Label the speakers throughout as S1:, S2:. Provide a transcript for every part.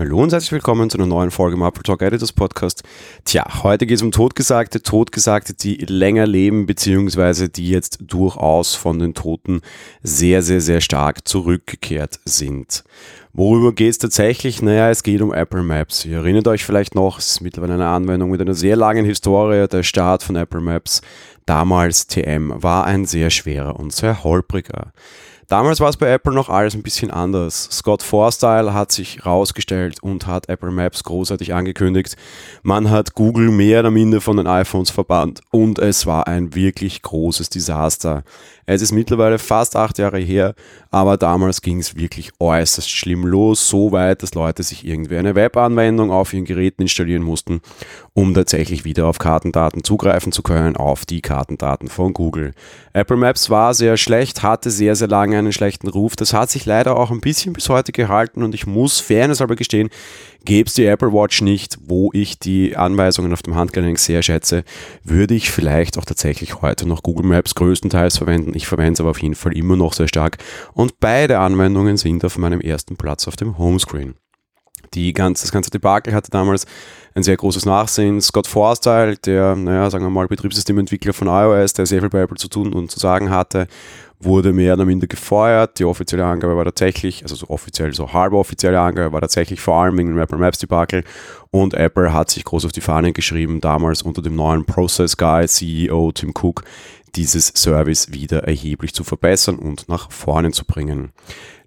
S1: Hallo und herzlich willkommen zu einer neuen Folge im Apple Talk Editors Podcast. Tja, heute geht es um Totgesagte, Totgesagte, die länger leben, beziehungsweise die jetzt durchaus von den Toten sehr, sehr, sehr stark zurückgekehrt sind. Worüber geht es tatsächlich? Naja, es geht um Apple Maps. Ihr erinnert euch vielleicht noch, es ist mittlerweile eine Anwendung mit einer sehr langen Historie. Der Start von Apple Maps, damals TM, war ein sehr schwerer und sehr holpriger. Damals war es bei Apple noch alles ein bisschen anders. Scott Forstyle hat sich rausgestellt und hat Apple Maps großartig angekündigt. Man hat Google mehr oder minder von den iPhones verbannt und es war ein wirklich großes Desaster. Es ist mittlerweile fast acht Jahre her, aber damals ging es wirklich äußerst schlimm los, so weit, dass Leute sich irgendwie eine Webanwendung auf ihren Geräten installieren mussten, um tatsächlich wieder auf Kartendaten zugreifen zu können, auf die Kartendaten von Google. Apple Maps war sehr schlecht, hatte sehr, sehr lange einen schlechten Ruf. Das hat sich leider auch ein bisschen bis heute gehalten und ich muss fairness aber gestehen, gäbe es die Apple Watch nicht, wo ich die Anweisungen auf dem Handgelenk sehr schätze, würde ich vielleicht auch tatsächlich heute noch Google Maps größtenteils verwenden. Ich verwende es aber auf jeden Fall immer noch sehr stark und beide Anwendungen sind auf meinem ersten Platz auf dem Homescreen. Die ganze, das ganze Debakel hatte damals ein sehr großes Nachsehen. Scott Forstyle, der, naja, sagen wir mal, Betriebssystementwickler von iOS, der sehr viel bei Apple zu tun und zu sagen hatte, wurde mehr oder minder gefeuert. Die offizielle Angabe war tatsächlich, also so offiziell, so halbe offizielle Angabe war tatsächlich vor allem wegen dem Apple Maps Debakel. Und Apple hat sich groß auf die Fahne geschrieben, damals unter dem neuen Process Guy CEO Tim Cook, dieses Service wieder erheblich zu verbessern und nach vorne zu bringen.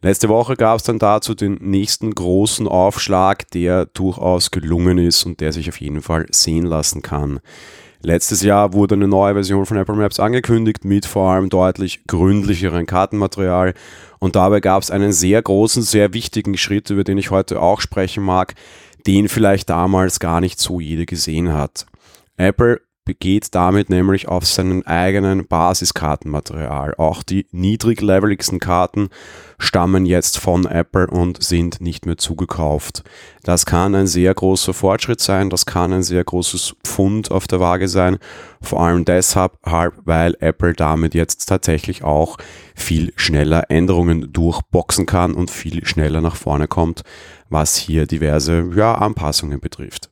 S1: Letzte Woche gab es dann dazu den nächsten großen Aufschlag, der durchaus gelungen ist und der sich auf jeden Fall sehen lassen kann. Letztes Jahr wurde eine neue Version von Apple Maps angekündigt mit vor allem deutlich gründlicheren Kartenmaterial und dabei gab es einen sehr großen, sehr wichtigen Schritt, über den ich heute auch sprechen mag, den vielleicht damals gar nicht so jeder gesehen hat. Apple begeht damit nämlich auf seinen eigenen Basiskartenmaterial. Auch die niedrigleveligsten Karten stammen jetzt von Apple und sind nicht mehr zugekauft. Das kann ein sehr großer Fortschritt sein, das kann ein sehr großes Pfund auf der Waage sein, vor allem deshalb, weil Apple damit jetzt tatsächlich auch viel schneller Änderungen durchboxen kann und viel schneller nach vorne kommt, was hier diverse ja, Anpassungen betrifft.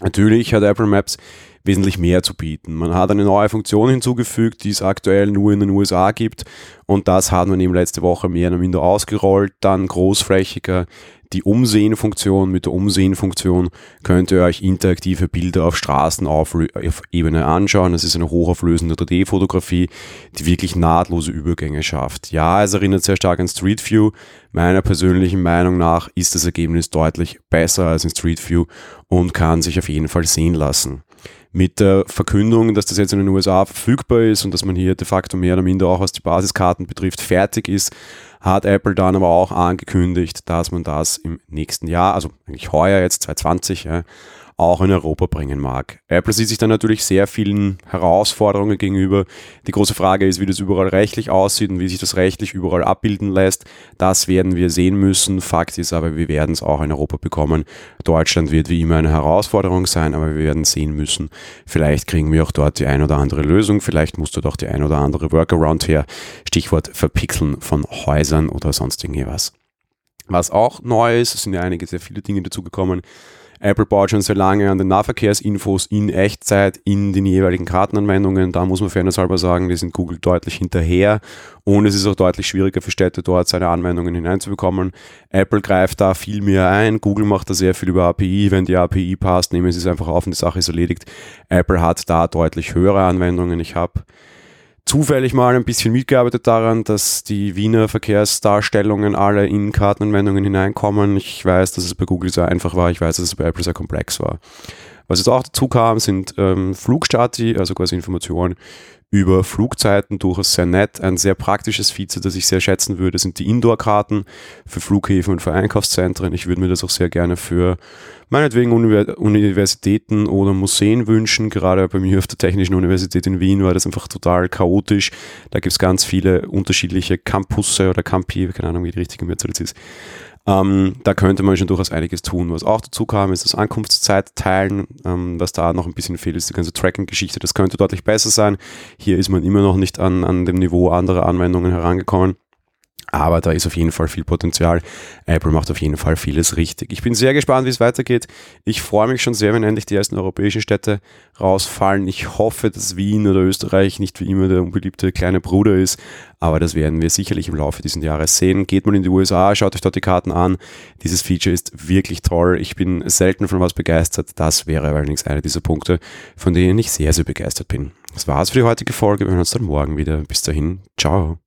S1: Natürlich hat Apple Maps wesentlich mehr zu bieten. Man hat eine neue Funktion hinzugefügt, die es aktuell nur in den USA gibt und das hat man eben letzte Woche mehr oder minder ausgerollt, dann großflächiger die Umsehen-Funktion. Mit der Umsehen-Funktion könnt ihr euch interaktive Bilder auf Straßen auf Ebene anschauen. Das ist eine hochauflösende 3D-Fotografie, die wirklich nahtlose Übergänge schafft. Ja, es erinnert sehr stark an Street View. Meiner persönlichen Meinung nach ist das Ergebnis deutlich besser als in Street View und kann sich auf jeden Fall sehen lassen mit der Verkündung, dass das jetzt in den USA verfügbar ist und dass man hier de facto mehr oder minder auch was die Basiskarten betrifft fertig ist, hat Apple dann aber auch angekündigt, dass man das im nächsten Jahr, also eigentlich heuer jetzt 2020, ja, auch in Europa bringen mag. Apple sieht sich dann natürlich sehr vielen Herausforderungen gegenüber. Die große Frage ist, wie das überall rechtlich aussieht und wie sich das rechtlich überall abbilden lässt. Das werden wir sehen müssen. Fakt ist aber, wir werden es auch in Europa bekommen. Deutschland wird wie immer eine Herausforderung sein, aber wir werden sehen müssen. Vielleicht kriegen wir auch dort die ein oder andere Lösung. Vielleicht muss dort auch die ein oder andere Workaround her. Stichwort Verpixeln von Häusern oder sonst irgendwas. Was auch neu ist, es sind ja einige sehr viele Dinge dazugekommen. Apple baut schon sehr lange an den Nahverkehrsinfos in Echtzeit in den jeweiligen Kartenanwendungen. Da muss man fairnesshalber sagen, die sind Google deutlich hinterher und es ist auch deutlich schwieriger für Städte dort seine Anwendungen hineinzubekommen. Apple greift da viel mehr ein. Google macht da sehr viel über API. Wenn die API passt, nehmen sie es einfach auf und die Sache ist erledigt. Apple hat da deutlich höhere Anwendungen. Ich habe zufällig mal ein bisschen mitgearbeitet daran, dass die Wiener Verkehrsdarstellungen alle in Kartenanwendungen hineinkommen. Ich weiß, dass es bei Google sehr einfach war. Ich weiß, dass es bei Apple sehr komplex war. Was jetzt auch dazu kam, sind ähm, Flugstati, also quasi Informationen über Flugzeiten durchaus sehr nett. Ein sehr praktisches Feature, das ich sehr schätzen würde, sind die Indoor-Karten für Flughäfen und für Einkaufszentren. Ich würde mir das auch sehr gerne für meinetwegen Universitäten oder Museen wünschen. Gerade bei mir auf der Technischen Universität in Wien war das einfach total chaotisch. Da gibt es ganz viele unterschiedliche Campusse oder Campi, keine Ahnung, wie die richtige Mehrzahl ist. Ähm, da könnte man schon durchaus einiges tun. Was auch dazu kam, ist das Ankunftszeit teilen. Ähm, was da noch ein bisschen fehlt, ist die ganze Tracking-Geschichte. Das könnte deutlich besser sein. Hier ist man immer noch nicht an, an dem Niveau anderer Anwendungen herangekommen. Aber da ist auf jeden Fall viel Potenzial. Apple macht auf jeden Fall vieles richtig. Ich bin sehr gespannt, wie es weitergeht. Ich freue mich schon sehr, wenn endlich die ersten europäischen Städte rausfallen. Ich hoffe, dass Wien oder Österreich nicht wie immer der unbeliebte kleine Bruder ist. Aber das werden wir sicherlich im Laufe dieses Jahres sehen. Geht mal in die USA, schaut euch dort die Karten an. Dieses Feature ist wirklich toll. Ich bin selten von was begeistert. Das wäre allerdings einer dieser Punkte, von denen ich sehr, sehr begeistert bin. Das war's für die heutige Folge. Wir hören uns dann morgen wieder. Bis dahin. Ciao.